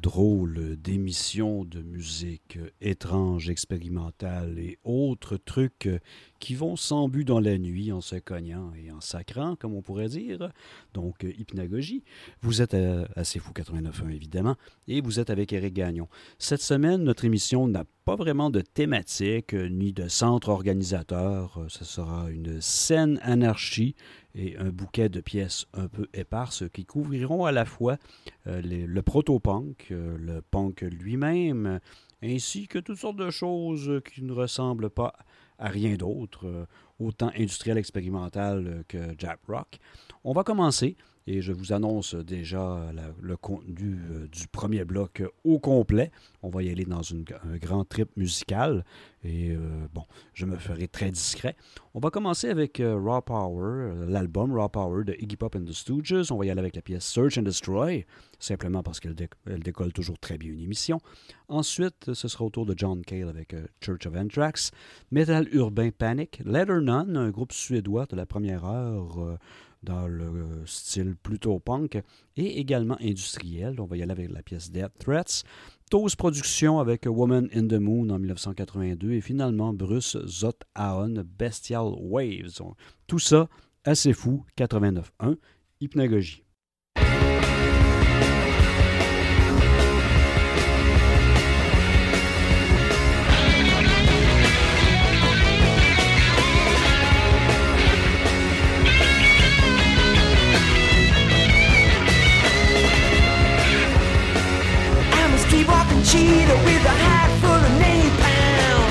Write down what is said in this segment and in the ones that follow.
drôle d'émissions de musique étrange, expérimentale et autres trucs qui vont sans but dans la nuit en se cognant et en sacrant, comme on pourrait dire. Donc, hypnagogie. Vous êtes à, C'est Fou 89.1, évidemment, et vous êtes avec Eric Gagnon. Cette semaine, notre émission n'a pas vraiment de thématique ni de centre organisateur. Ce sera une scène anarchie et un bouquet de pièces un peu éparses qui couvriront à la fois euh, le proto-punk, euh, le punk lui-même, ainsi que toutes sortes de choses qui ne ressemblent pas à rien d'autre, euh, autant industriel expérimental que Jack Rock. On va commencer et je vous annonce déjà le contenu euh, du premier bloc au complet. On va y aller dans un grand trip musical. Et euh, bon, je me ferai très discret. On va commencer avec euh, Raw Power, l'album Raw Power de Iggy Pop and the Stooges. On va y aller avec la pièce Search and Destroy, simplement parce qu'elle décolle toujours très bien une émission. Ensuite, ce sera au tour de John Cale avec Church of Anthrax. Metal Urbain Panic, Letter None, un groupe suédois de la première heure dans le style plutôt punk et également industriel. On va y aller avec la pièce Death Threats. Toast Production avec Woman in the Moon en 1982 et finalement Bruce Zothaon Bestial Waves. Tout ça assez fou, 89.1, hypnagogie. Cheetah with a hat full of napalm.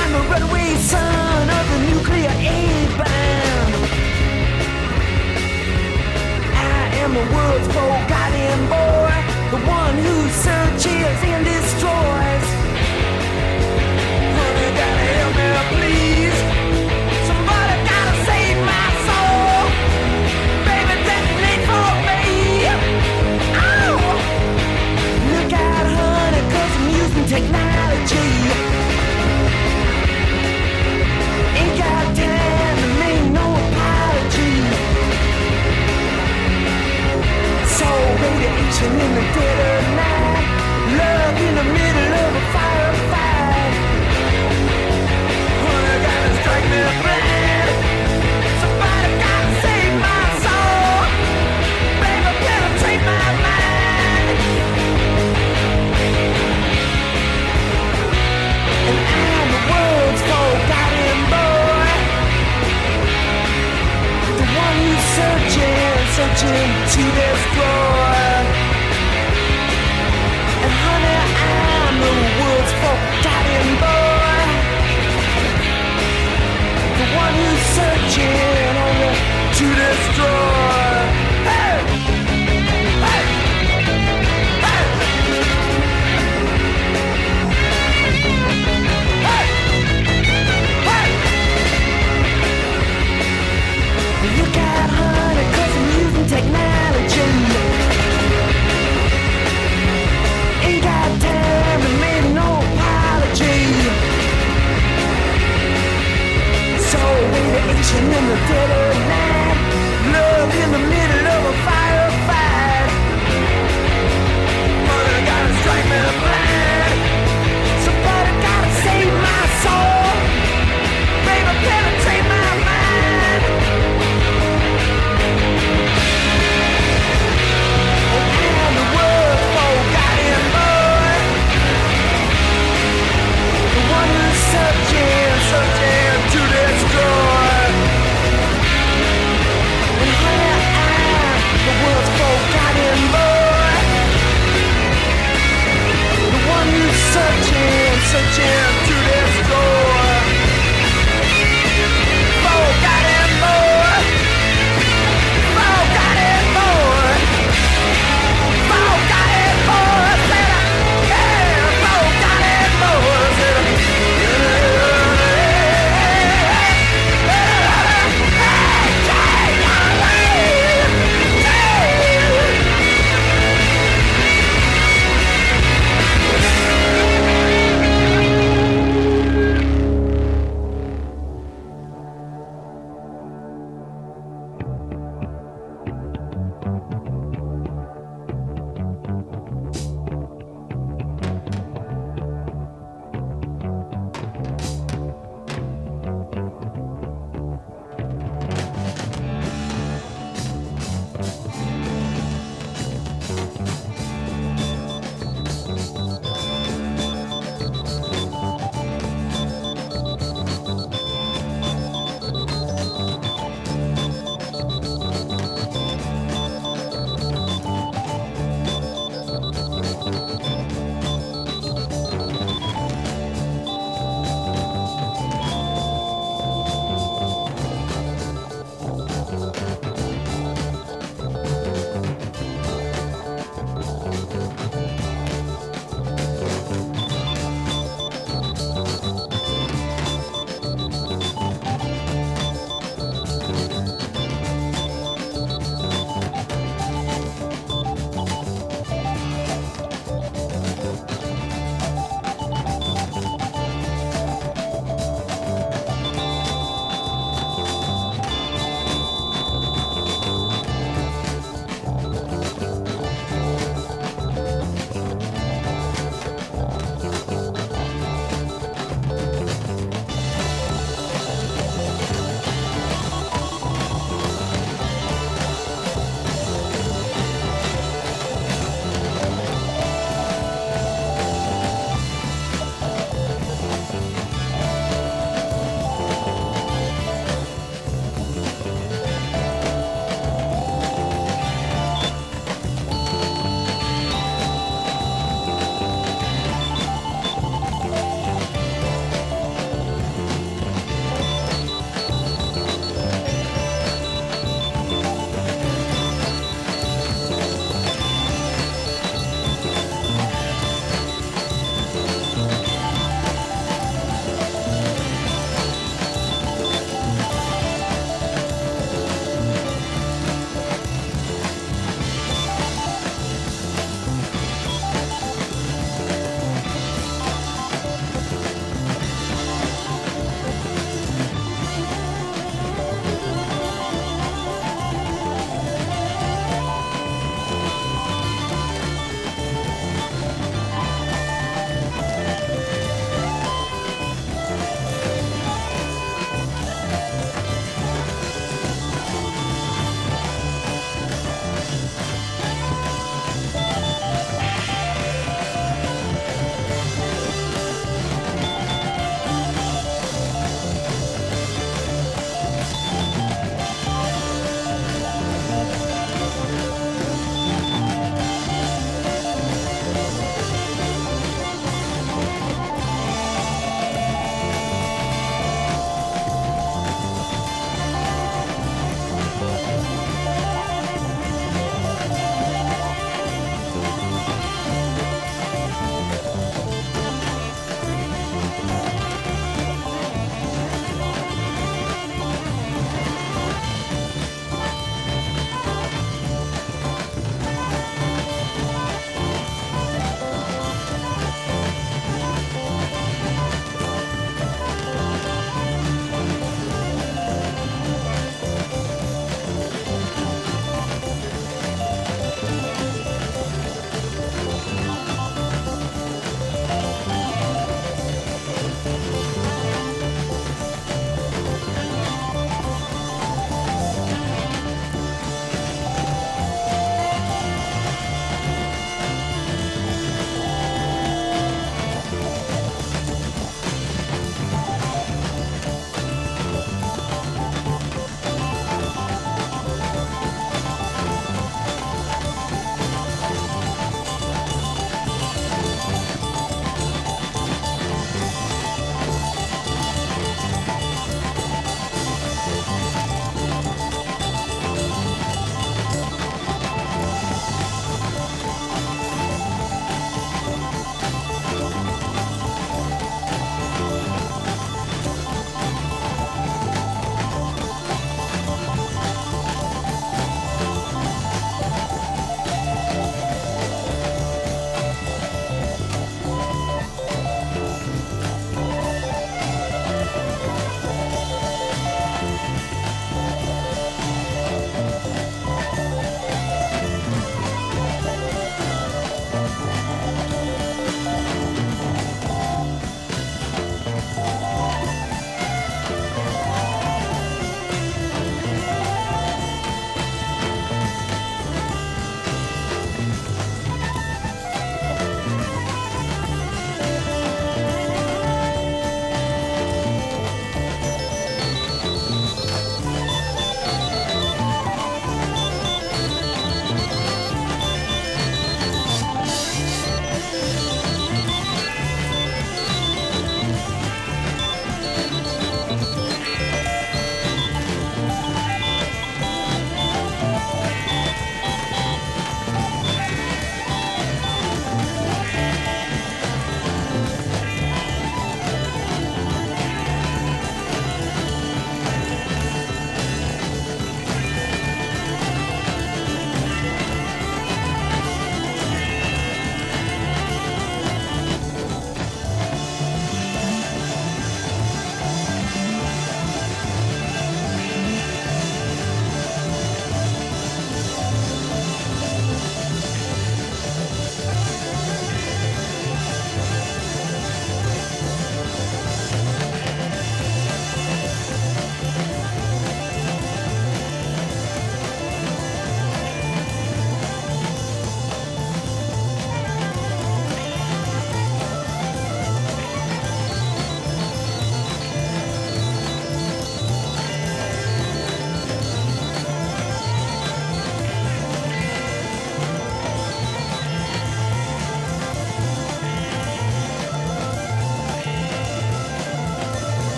I'm the runaway son of the nuclear aid bomb. I am the world's forgotten boy, the one who searches and destroys. In the dead of night. Love in the middle who's searching, searching Kitchen in the dead of night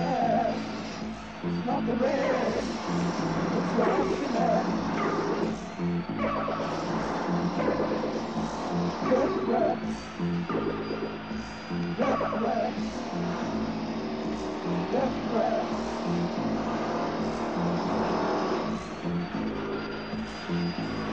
loneliness. Not the rain, it's your emptiness. Desperate, desperate, desperate.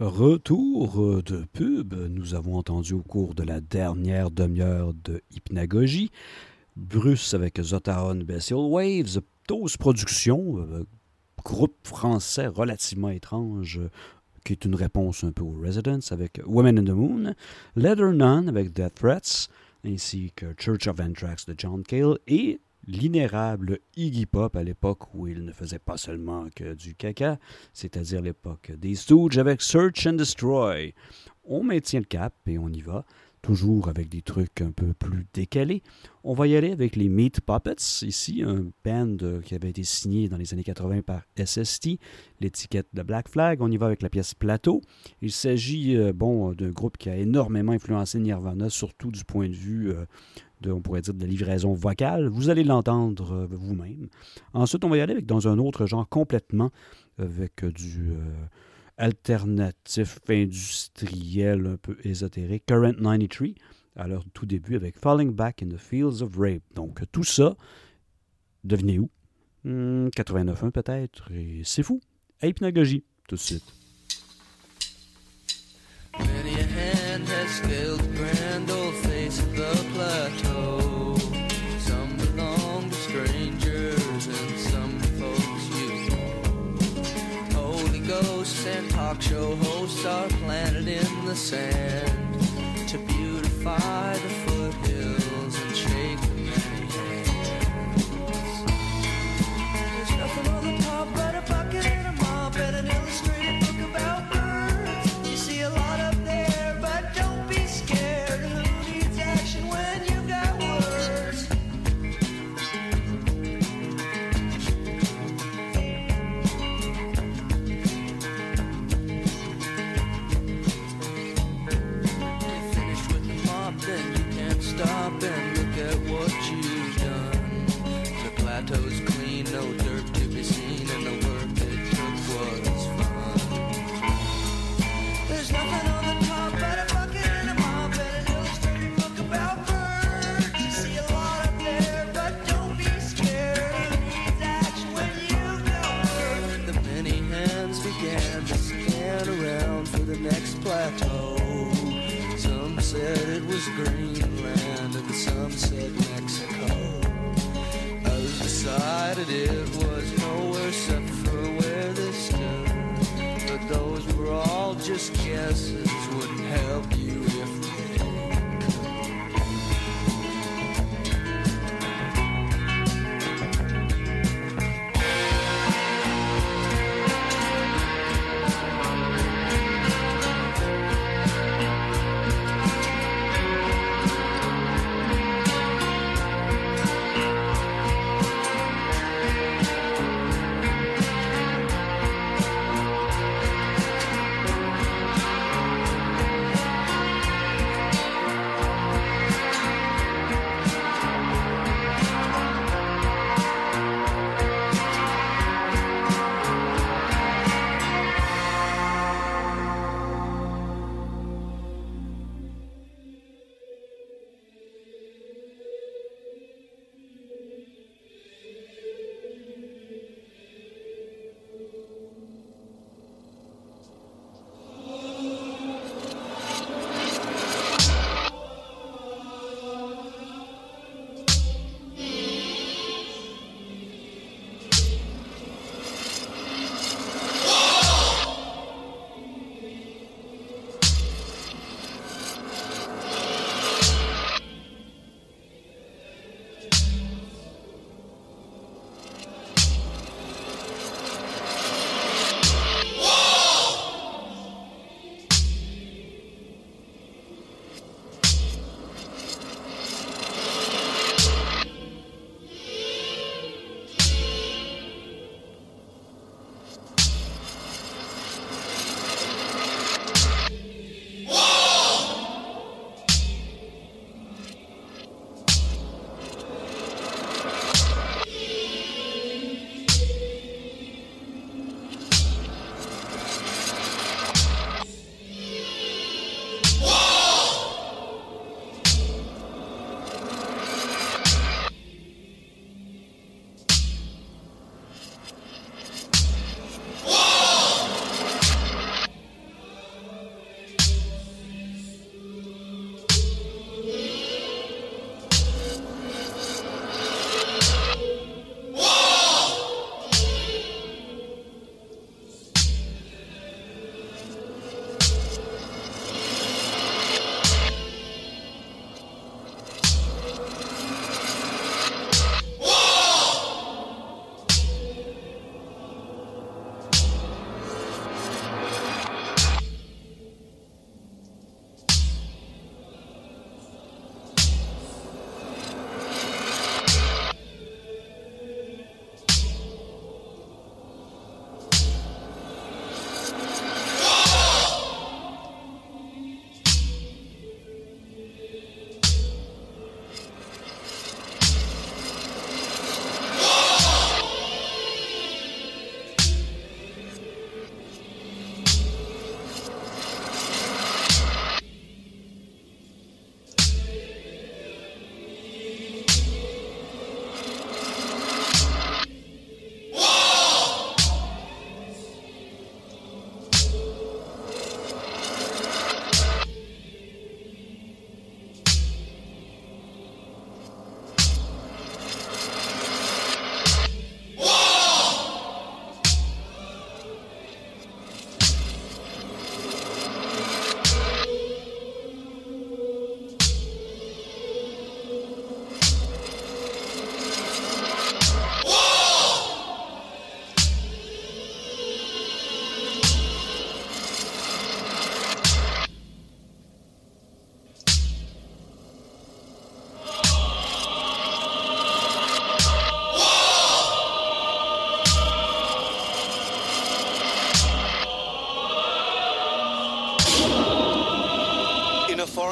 Retour euh, de pub. Nous avons entendu au cours de la dernière demi-heure de hypnagogie Bruce avec Zotaon Bestial Waves, Dose Productions, euh, groupe français relativement étrange euh, qui est une réponse un peu aux Residents avec Women in the Moon, Leather Nun avec Death Threats, ainsi que Church of Anthrax de John Cale et l'inérable Iggy Pop à l'époque où il ne faisait pas seulement que du caca, c'est-à-dire l'époque des Stooges avec Search and Destroy. On maintient le cap et on y va toujours avec des trucs un peu plus décalés. On va y aller avec les Meat Puppets, ici, un band qui avait été signé dans les années 80 par SST, l'étiquette de Black Flag. On y va avec la pièce Plateau. Il s'agit euh, bon, d'un groupe qui a énormément influencé Nirvana, surtout du point de vue euh, de, on pourrait dire, de la livraison vocale. Vous allez l'entendre vous-même. Ensuite, on va y aller avec, dans un autre genre complètement, avec du alternatif industriel un peu ésotérique, Current 93, à leur tout début avec Falling Back in the Fields of Rape. Donc tout ça, devenez où? 89.1 hmm, peut-être, et c'est fou. Hypnagogie, tout de suite. Talk show hosts are planted in the sand to beautify the crowded it was, nowhere except for where they stood. But those were all just guesses.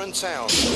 unsound.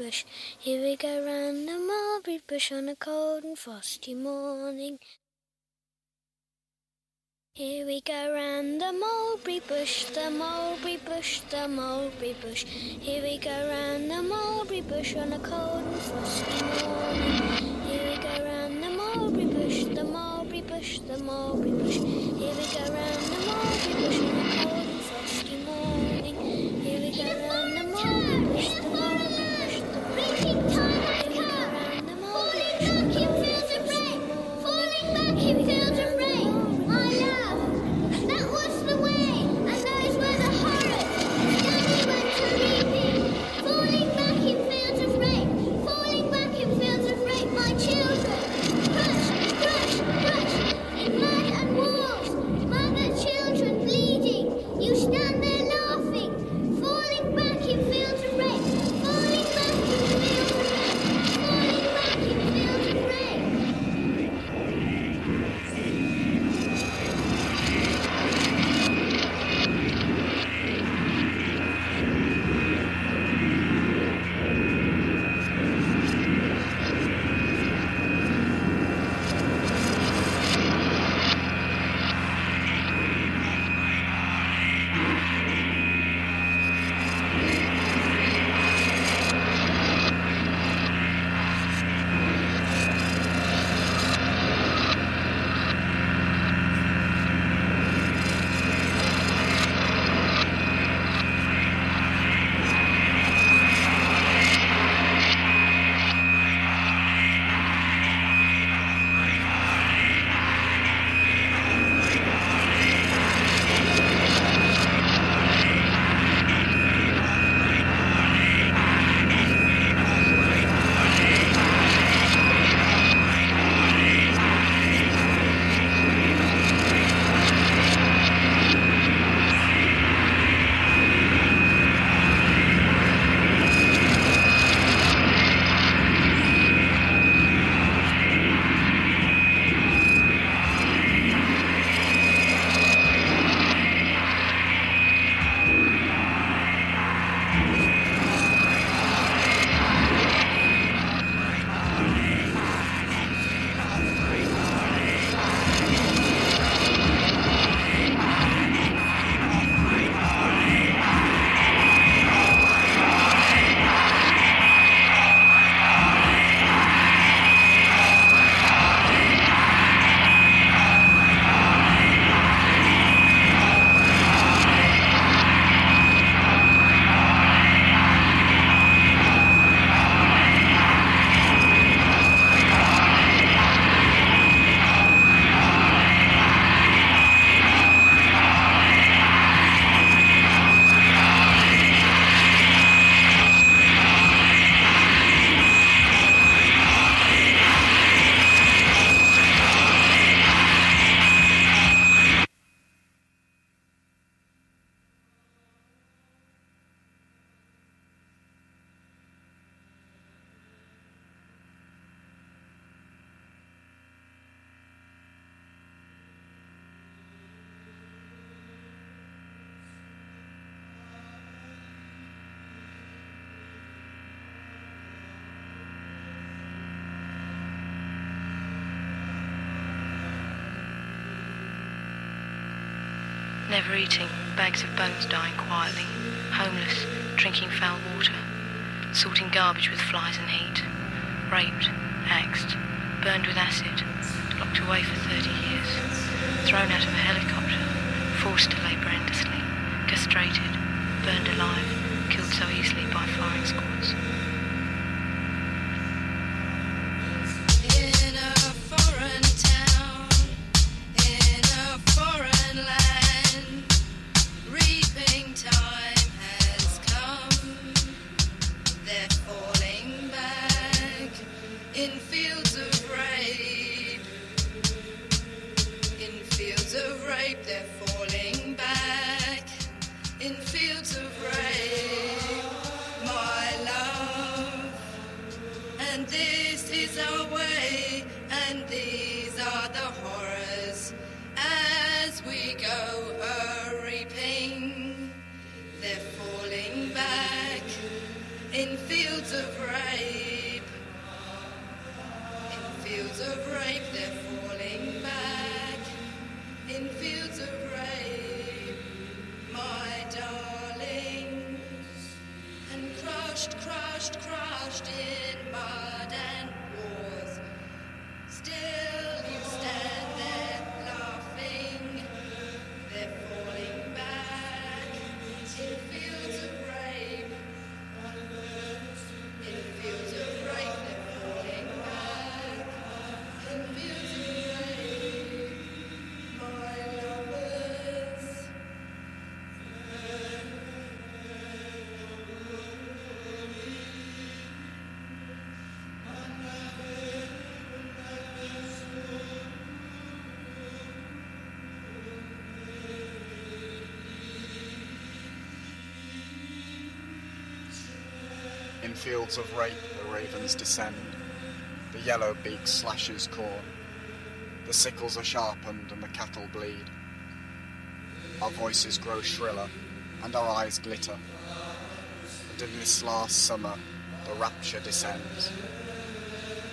bush. Here we go round the mulberry bush on a cold and frosty morning. Here we go round the mulberry bush, the mulberry bush, the mulberry bush. Here we go round the mulberry bush on a cold and frosty morning. Here we go round the mulberry bush, the mulberry bush, the mulberry bush. Here we go round the mulberry bush. Never eating, bags of bones dying quietly, homeless, drinking foul water, sorting garbage with flies and heat, raped, axed, burned with acid, locked away for 30 years, thrown out of a helicopter, forced to labour endlessly, castrated, burned alive, killed so easily by firing squads. Fields of rape the ravens descend, the yellow beak slashes corn, the sickles are sharpened and the cattle bleed. Our voices grow shriller and our eyes glitter, and in this last summer the rapture descends,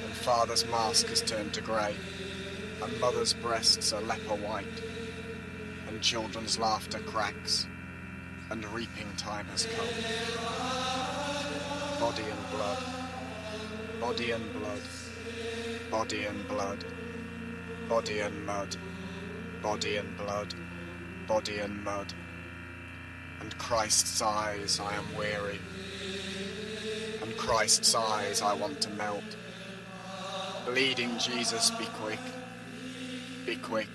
and father's mask has turned to grey, and mother's breasts are leper white, and children's laughter cracks, and reaping time has come body and blood, body and blood, body and blood, body and mud, body and blood, body and mud. And Christ's eyes I am weary, and Christ's eyes I want to melt. Bleeding Jesus, be quick, be quick.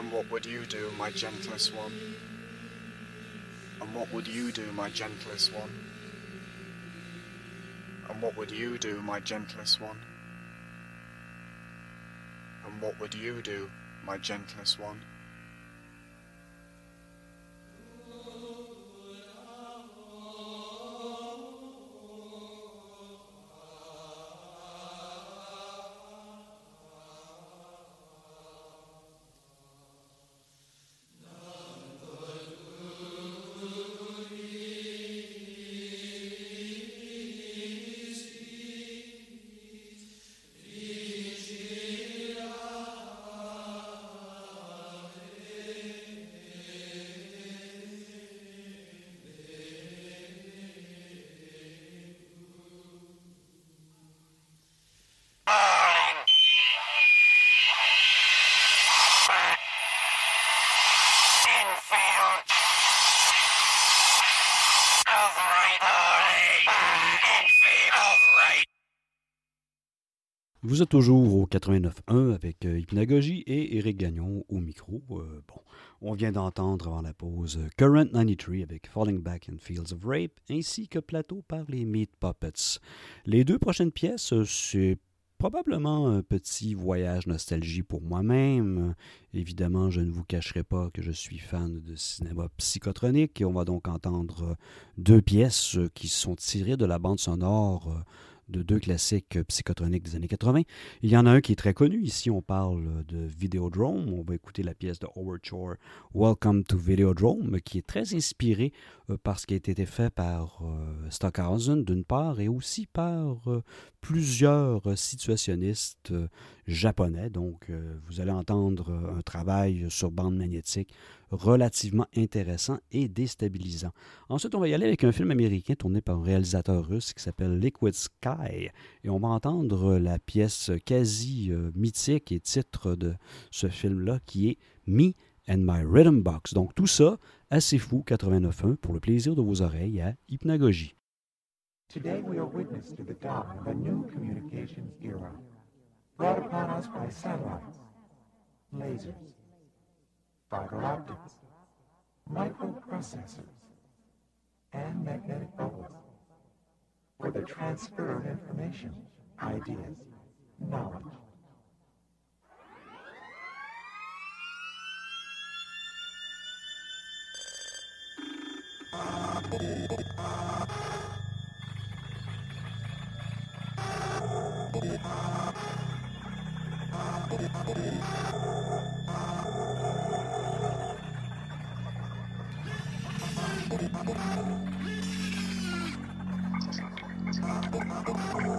And what would you do, my gentlest one? And what would you do, my gentlest one? And what would you do, my gentlest one? And what would you do, my gentlest one? Vous êtes toujours au 89.1 avec euh, Hypnagogie et Éric Gagnon au micro. Euh, bon, on vient d'entendre avant la pause euh, Current 93 avec Falling Back in Fields of Rape ainsi que Plateau par les Meat Puppets. Les deux prochaines pièces, c'est probablement un petit voyage nostalgie pour moi-même. Évidemment, je ne vous cacherai pas que je suis fan de cinéma psychotronique et on va donc entendre deux pièces qui sont tirées de la bande sonore de deux classiques euh, psychotroniques des années 80. Il y en a un qui est très connu. Ici, on parle de Videodrome. On va écouter la pièce de Howard Shore, Welcome to Videodrome, qui est très inspirée euh, par ce qui a été fait par euh, Stockhausen, d'une part, et aussi par euh, plusieurs euh, situationnistes euh, japonais. Donc, euh, vous allez entendre euh, un travail sur bande magnétique relativement intéressant et déstabilisant. Ensuite, on va y aller avec un film américain tourné par un réalisateur russe qui s'appelle Liquid Sky. Et on va entendre la pièce quasi euh, mythique et titre de ce film-là qui est Me and My Rhythm Box. Donc, tout ça, assez fou, 89.1, pour le plaisir de vos oreilles à Hypnagogie. Today we are witness to the dawn of a new communications era, brought upon us by satellites, lasers, fiber optics, microprocessors, and magnetic bubbles for the transfer of information, ideas, knowledge. Me.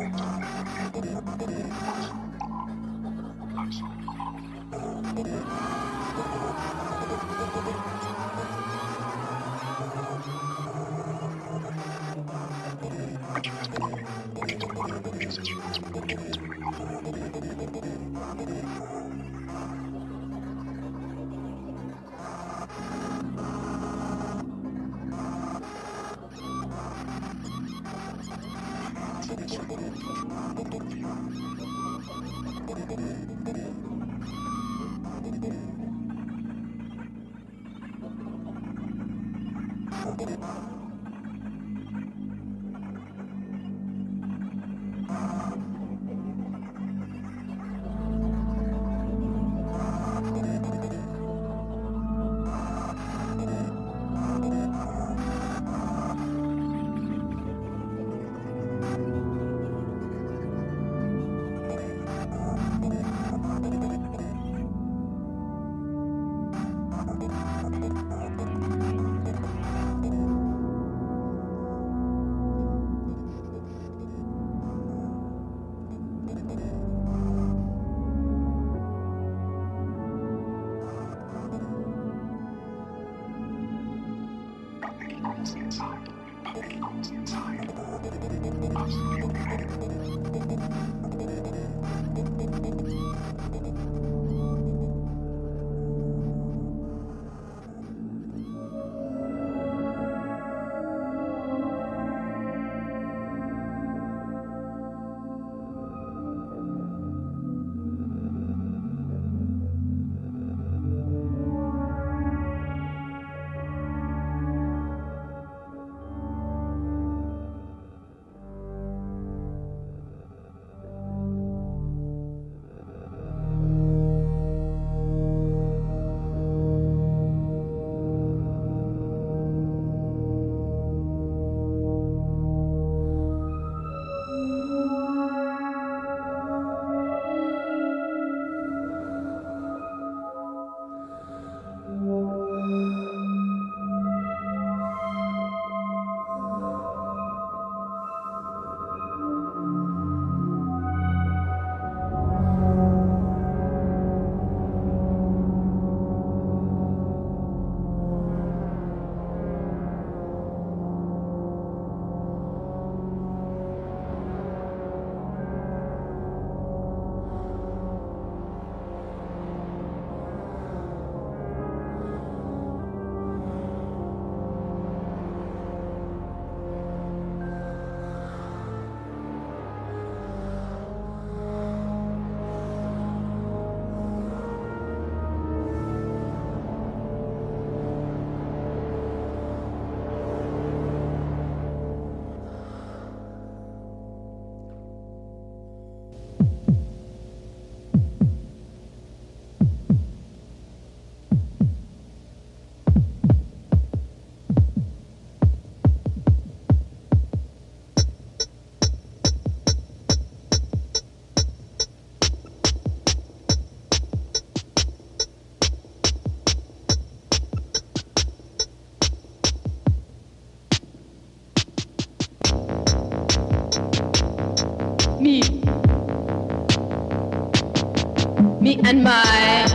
And my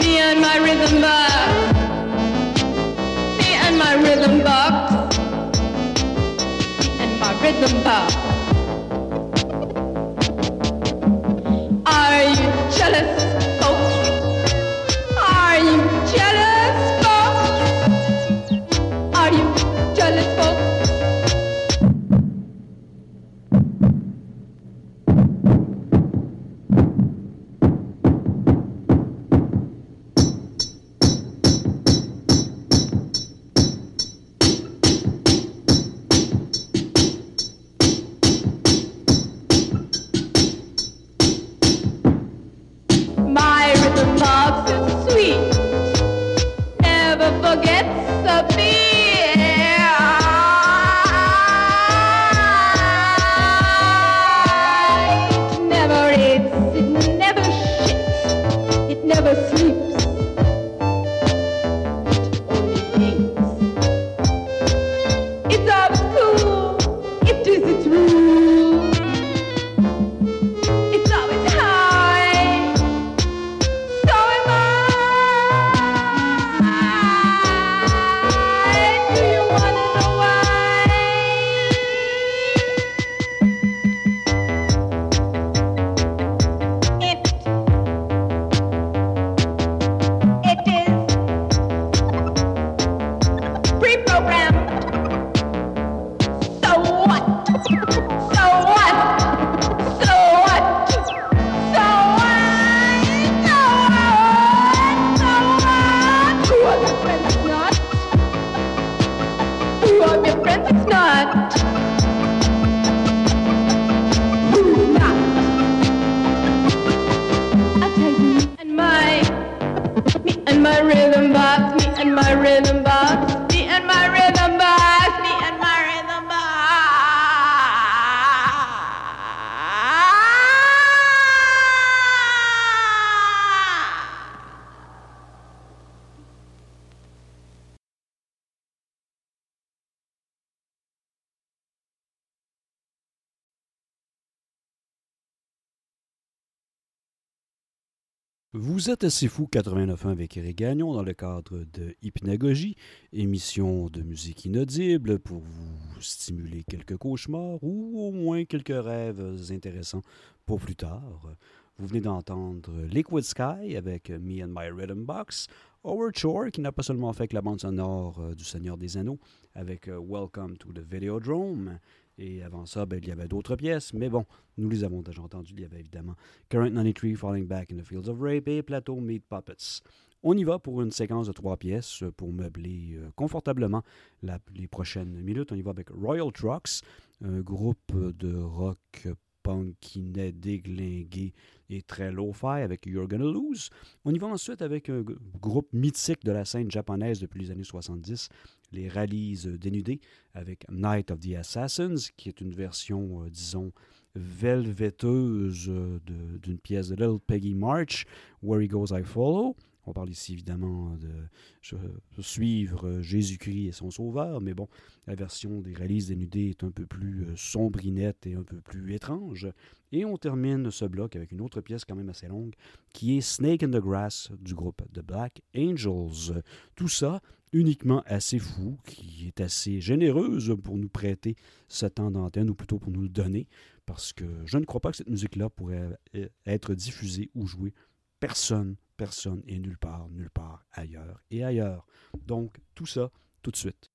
me and my rhythm box me and my rhythm box me and my rhythm box are you jealous Vous êtes assez fou 89.1 avec Eric Gagnon dans le cadre de Hypnagogie, émission de musique inaudible pour vous stimuler quelques cauchemars ou au moins quelques rêves intéressants pour plus tard. Vous venez d'entendre Liquid Sky avec Me and My Rhythm Box, Howard Shore qui n'a pas seulement fait que la bande sonore euh, du Seigneur des Anneaux avec euh, Welcome to the Videodrome, et avant ça, ben, il y avait d'autres pièces, mais bon, nous les avons déjà entendues. Il y avait évidemment Current 93, Falling Back in the Fields of Rape et Plateau Meat Puppets. On y va pour une séquence de trois pièces pour meubler euh, confortablement la- les prochaines minutes. On y va avec Royal Trucks, un groupe de rock punk qui naît déglingué et très low-fi avec You're Gonna Lose. On y va ensuite avec un groupe mythique de la scène japonaise depuis les années 70, les Rallies dénudés, avec Night of the Assassins, qui est une version, euh, disons, velveteuse euh, d'une pièce de Little Peggy March, Where He Goes I Follow. On parle ici évidemment de suivre euh, Jésus-Christ et son sauveur, mais bon, la version des réalises dénudées est un peu plus euh, sombrinette et un peu plus étrange. Et on termine ce bloc avec une autre pièce quand même assez longue, qui est Snake in the Grass du groupe The Black Angels. Tout ça uniquement assez fou, qui est assez généreuse pour nous prêter ce temps d'antenne, ou plutôt pour nous le donner, parce que je ne crois pas que cette musique-là pourrait euh, être diffusée ou jouée personne, personne et nulle part, nulle part ailleurs et ailleurs. Donc, tout ça, tout de suite.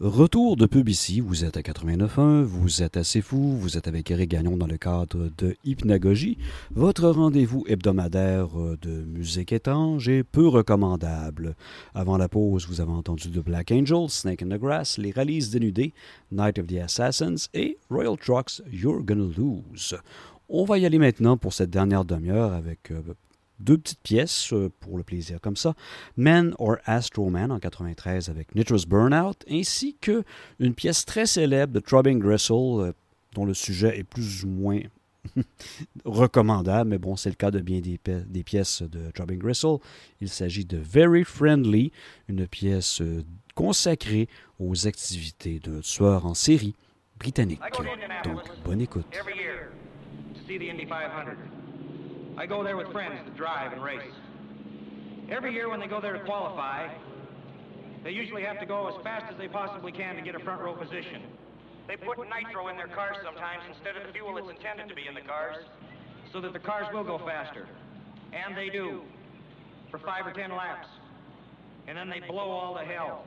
Retour de pub ici, vous êtes à 89.1, vous êtes assez fou, vous êtes avec Eric Gagnon dans le cadre de Hypnagogie, votre rendez-vous hebdomadaire de musique étrange et peu recommandable. Avant la pause, vous avez entendu The Black Angel, Snake in the Grass, les rallies dénudées, Night of the Assassins et Royal Trucks, You're Gonna Lose. On va y aller maintenant pour cette dernière demi-heure avec euh, deux petites pièces euh, pour le plaisir comme ça. Man or Astro Man en 93 avec Nitrous Burnout, ainsi que une pièce très célèbre de Throbbing Gristle euh, dont le sujet est plus ou moins recommandable, mais bon, c'est le cas de bien des, pi- des pièces de Throbbing Gristle. Il s'agit de Very Friendly, une pièce euh, consacrée aux activités d'un tueur en série britannique. Donc, bonne écoute. I go there with friends to drive and race. Every year when they go there to qualify, they usually have to go as fast as they possibly can to get a front row position. They put nitro in their cars sometimes instead of the fuel that's intended to be in the cars so that the cars will go faster. And they do for five or ten laps. And then they blow all the hell.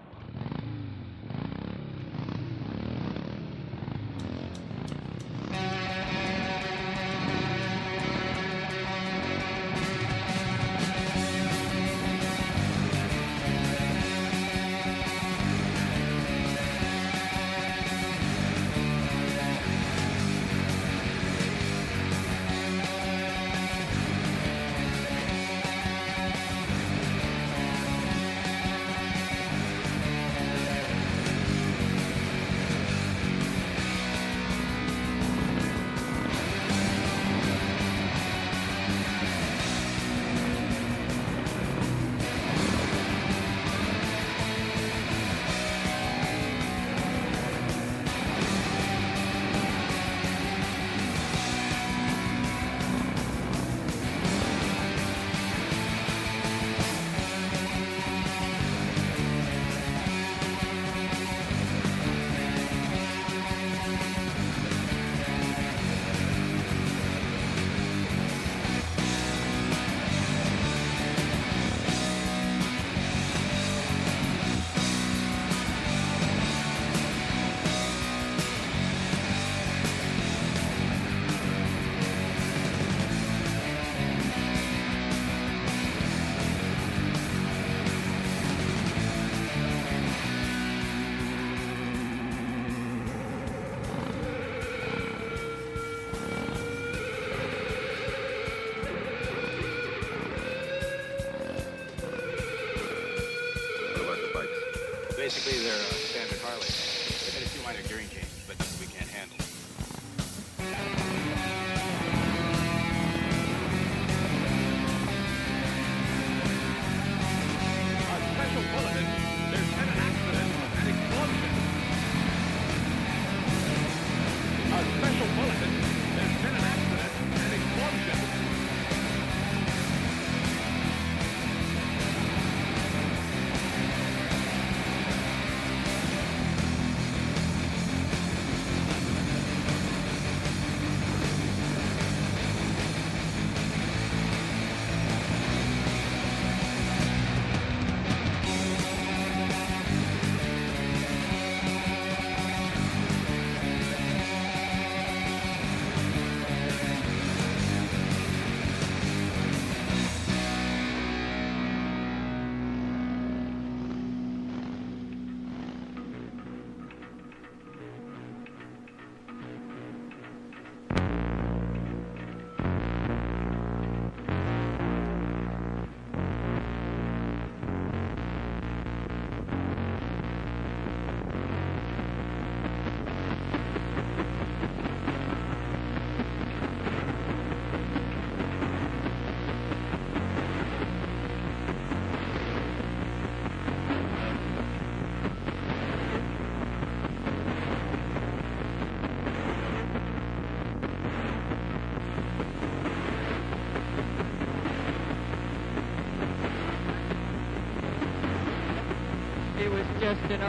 It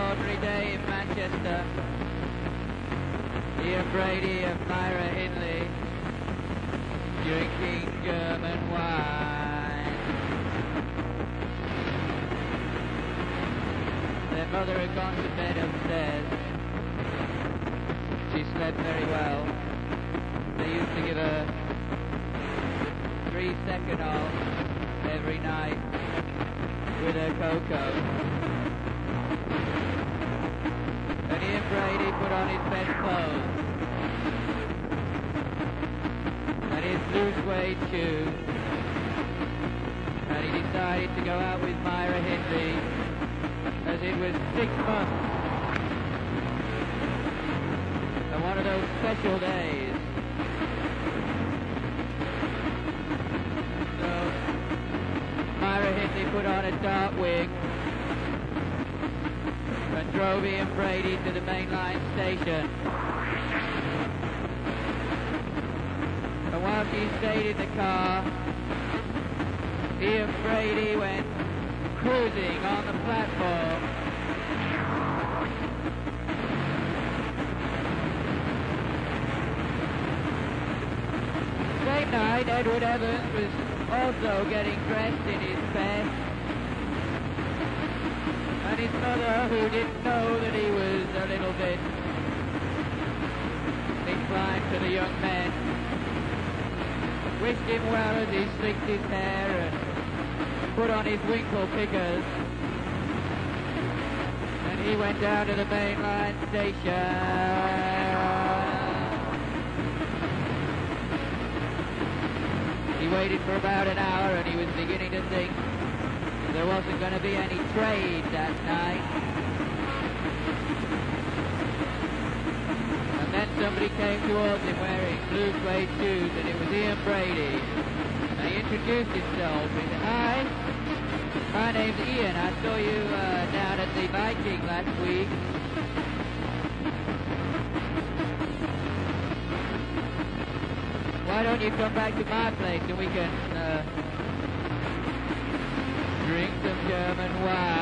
it was six months. And one of those special days. So Myra Hindley put on a dark wig and drove Ian Brady to the main line station. And while she stayed in the car, Ian Brady went cruising on the platform. Edward Evans was also getting dressed in his best. And his mother, who didn't know that he was a little bit inclined to the young men, wished him well as he slicked his hair and put on his winkle pickers. And he went down to the main line station. Waited for about an hour and he was beginning to think there wasn't going to be any trade that night. And then somebody came towards him wearing blue suede shoes and it was Ian Brady. And he introduced himself. He said, Hi, my name's Ian. I saw you uh, down at the Viking last week. Why don't you come back to my place and we can uh, drink some German wine?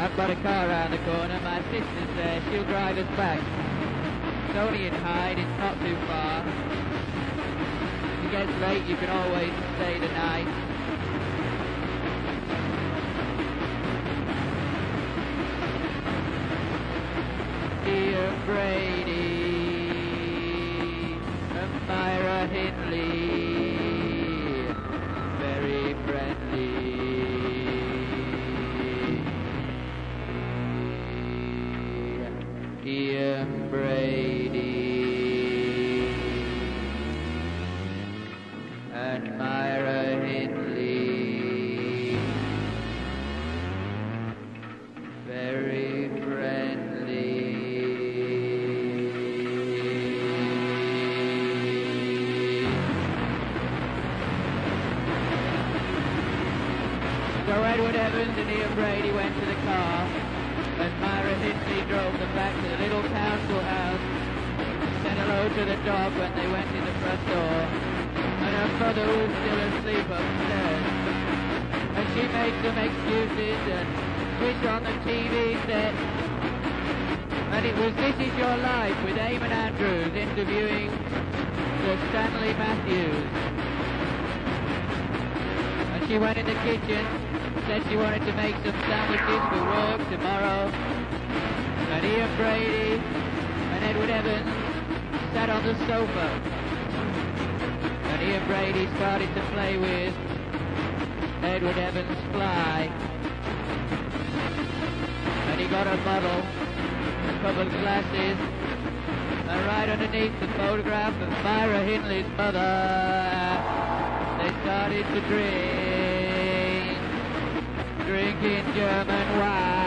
I've got a car around the corner. My sister's there. She'll drive us back. It's only in Hyde. It's not too far. If it gets late, you can always stay the night. Ian sofa. And Ian Brady started to play with Edward Evans' fly. And he got a bottle, a couple of glasses, and right underneath the photograph of Myra Hindley's mother, they started to drink, drinking German wine.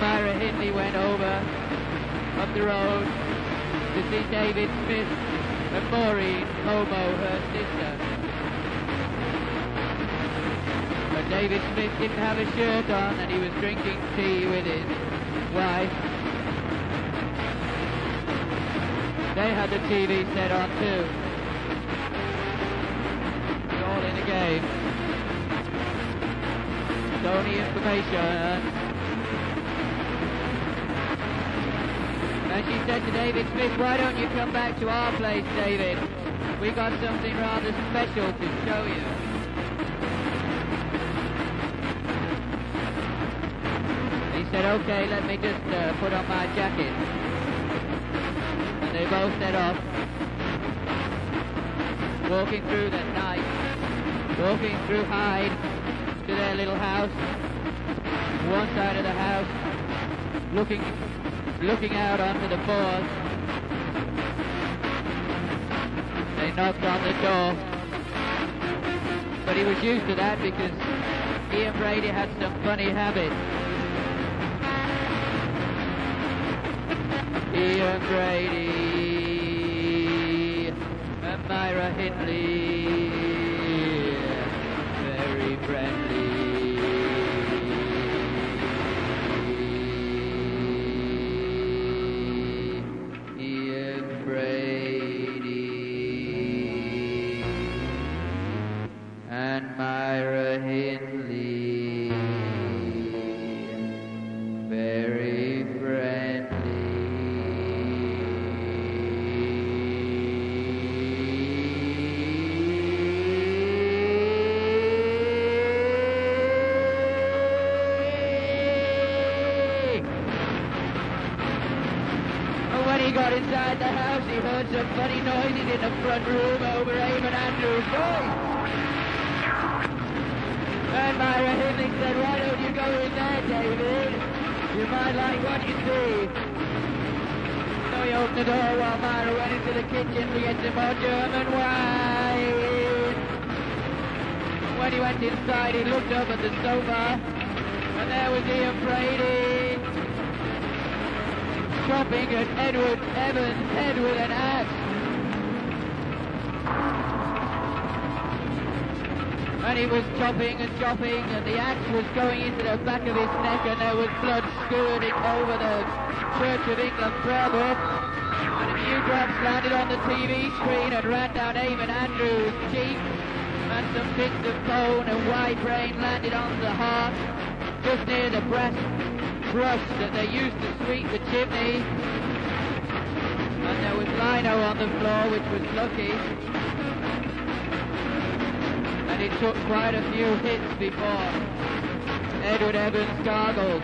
Myra Hindley went over up the road to see David Smith and Maureen Homo, her sister. But David Smith didn't have a shirt on and he was drinking tea with his wife. They had the TV set on too. It's all in the game. Sony information. David Smith, why don't you come back to our place, David? We got something rather special to show you. He said, okay, let me just uh, put on my jacket. And they both set off, walking through the night, walking through Hyde to their little house. One side of the house, looking, looking out onto the moors. They knocked on the door, but he was used to that because Ian Brady had some funny habits. Ian Brady and Myra Hindley, very friendly. He looked up at the sofa, and there was Ian Brady chopping at Edward Evans' head with an axe. And he was chopping and chopping, and the axe was going into the back of his neck, and there was blood squirting over the Church of England prayer book. And a few drops landed on the TV screen and ran down Eamonn Andrews' cheek. Some bits of bone and white brain landed on the heart, just near the breast brush that they used to sweep the chimney. And there was lino on the floor, which was lucky. And it took quite a few hits before Edward Evans gargled.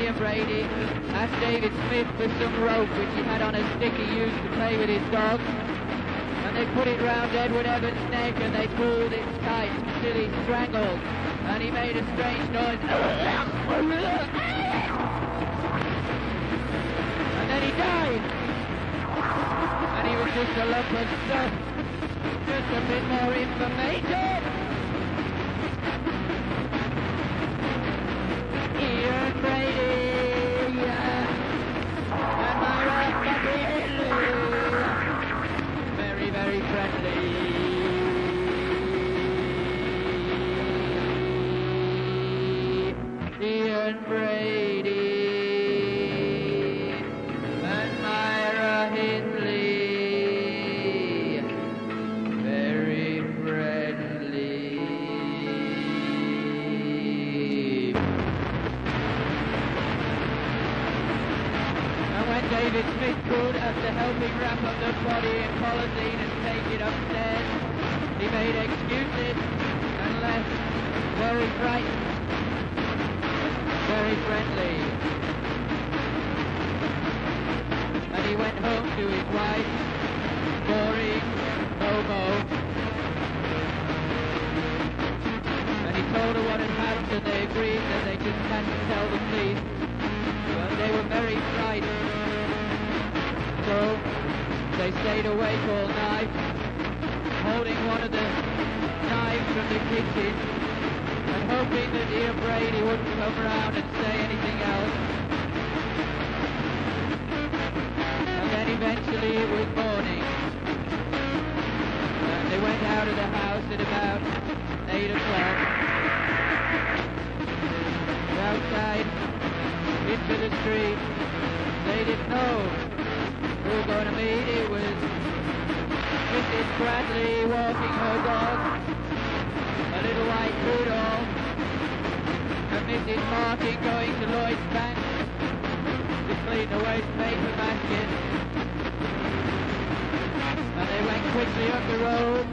Ian Brady asked David Smith for some rope, which he had on a stick he used to play with his dog. They put it round Edward Evans' neck and they pulled it tight until he strangled. And he made a strange noise. And then he died. And he was just a lump of stuff. Just a bit more information. Take he made excuses and left very frightened very friendly. And he went home to his wife, Maureen Momo. And he told her what had happened and they agreed that they just had to tell the police. But they were very frightened. So they stayed awake all night, holding one of the knives from the kitchen and hoping that Ian Brady wouldn't come around and say anything else. And then eventually it was morning. And they went out of the house at about 8 o'clock. Outside, into the street. They didn't know who were going to meet. It was Mrs. Bradley walking her dog a little white poodle, and Mrs. Martin going to Lloyd's Bank to clean the waste paper basket. And they went quickly up the road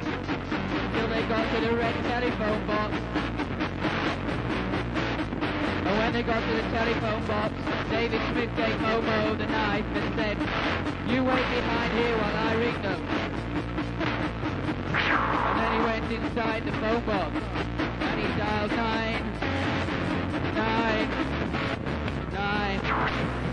till they got to the red telephone box. And when they got to the telephone box, David Smith gave Momo the knife and said, You wait behind here while I ring them. Then he went inside the phone box. And he dialed nine, nine, nine.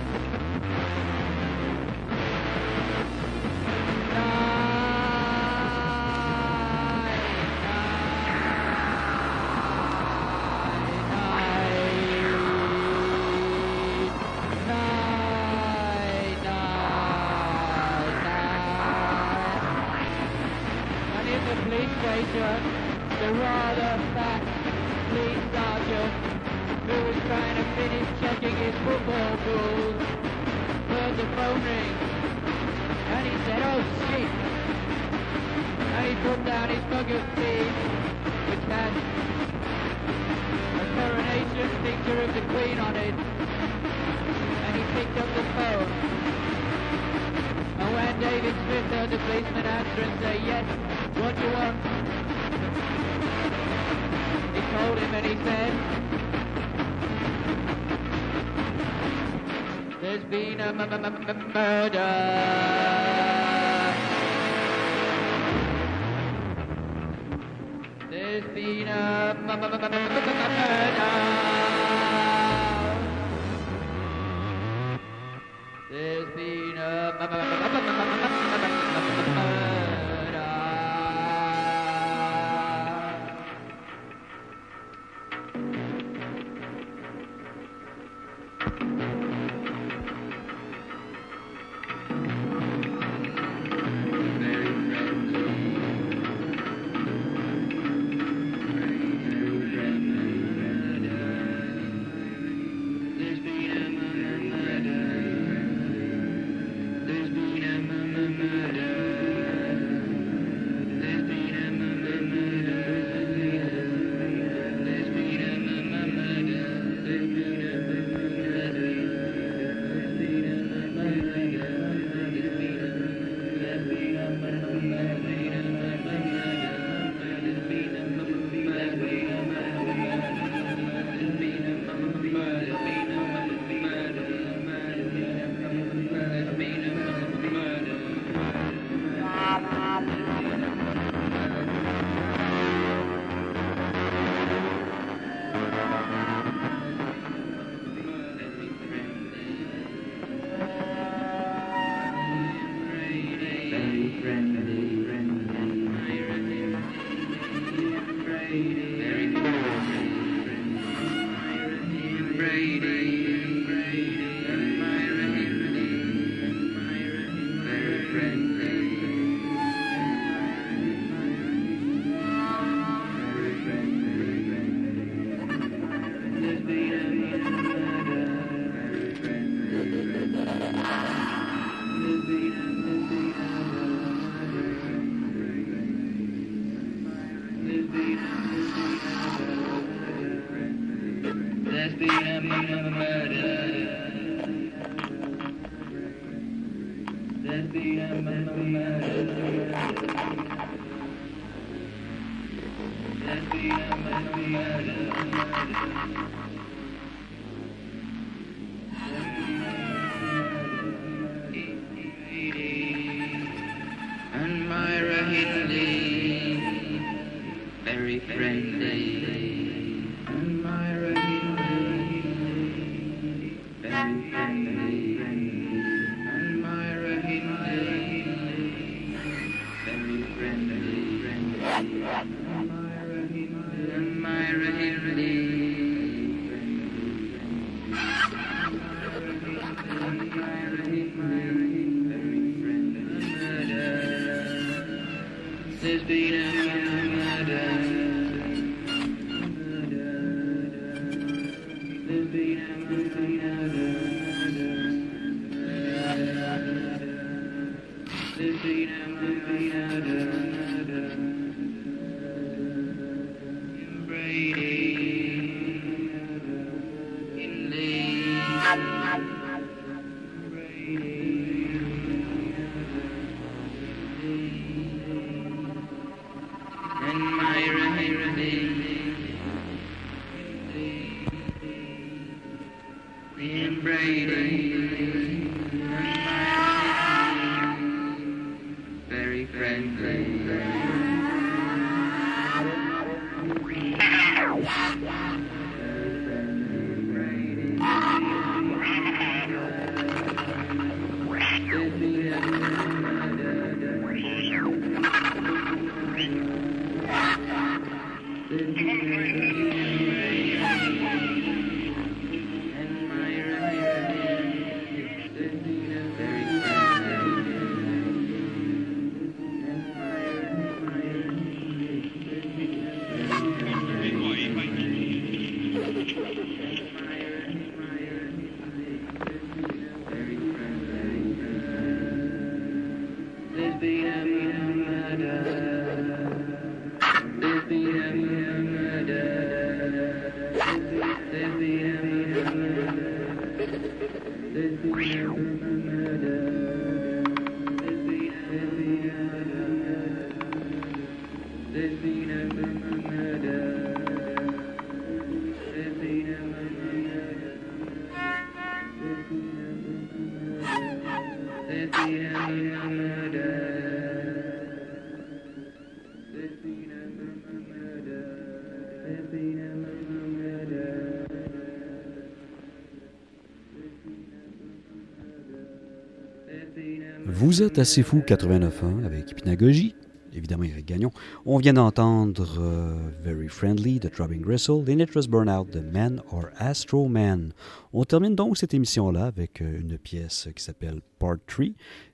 Vous êtes assez fou 89.1 avec Hypnagogie. Évidemment, Eric Gagnon. On vient d'entendre euh, Very Friendly de Throbbing Gristle, The Nitrous Burnout de Man or Astro Man. On termine donc cette émission-là avec euh, une pièce qui s'appelle Part 3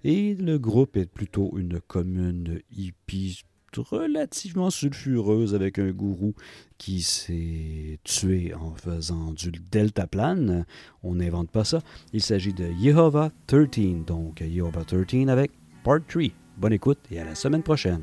et le groupe est plutôt une commune hippie relativement sulfureuse avec un gourou qui s'est tué en faisant du deltaplane. On n'invente pas ça. Il s'agit de Yehovah 13, donc Yehovah 13 avec Part 3. Bonne écoute et à la semaine prochaine.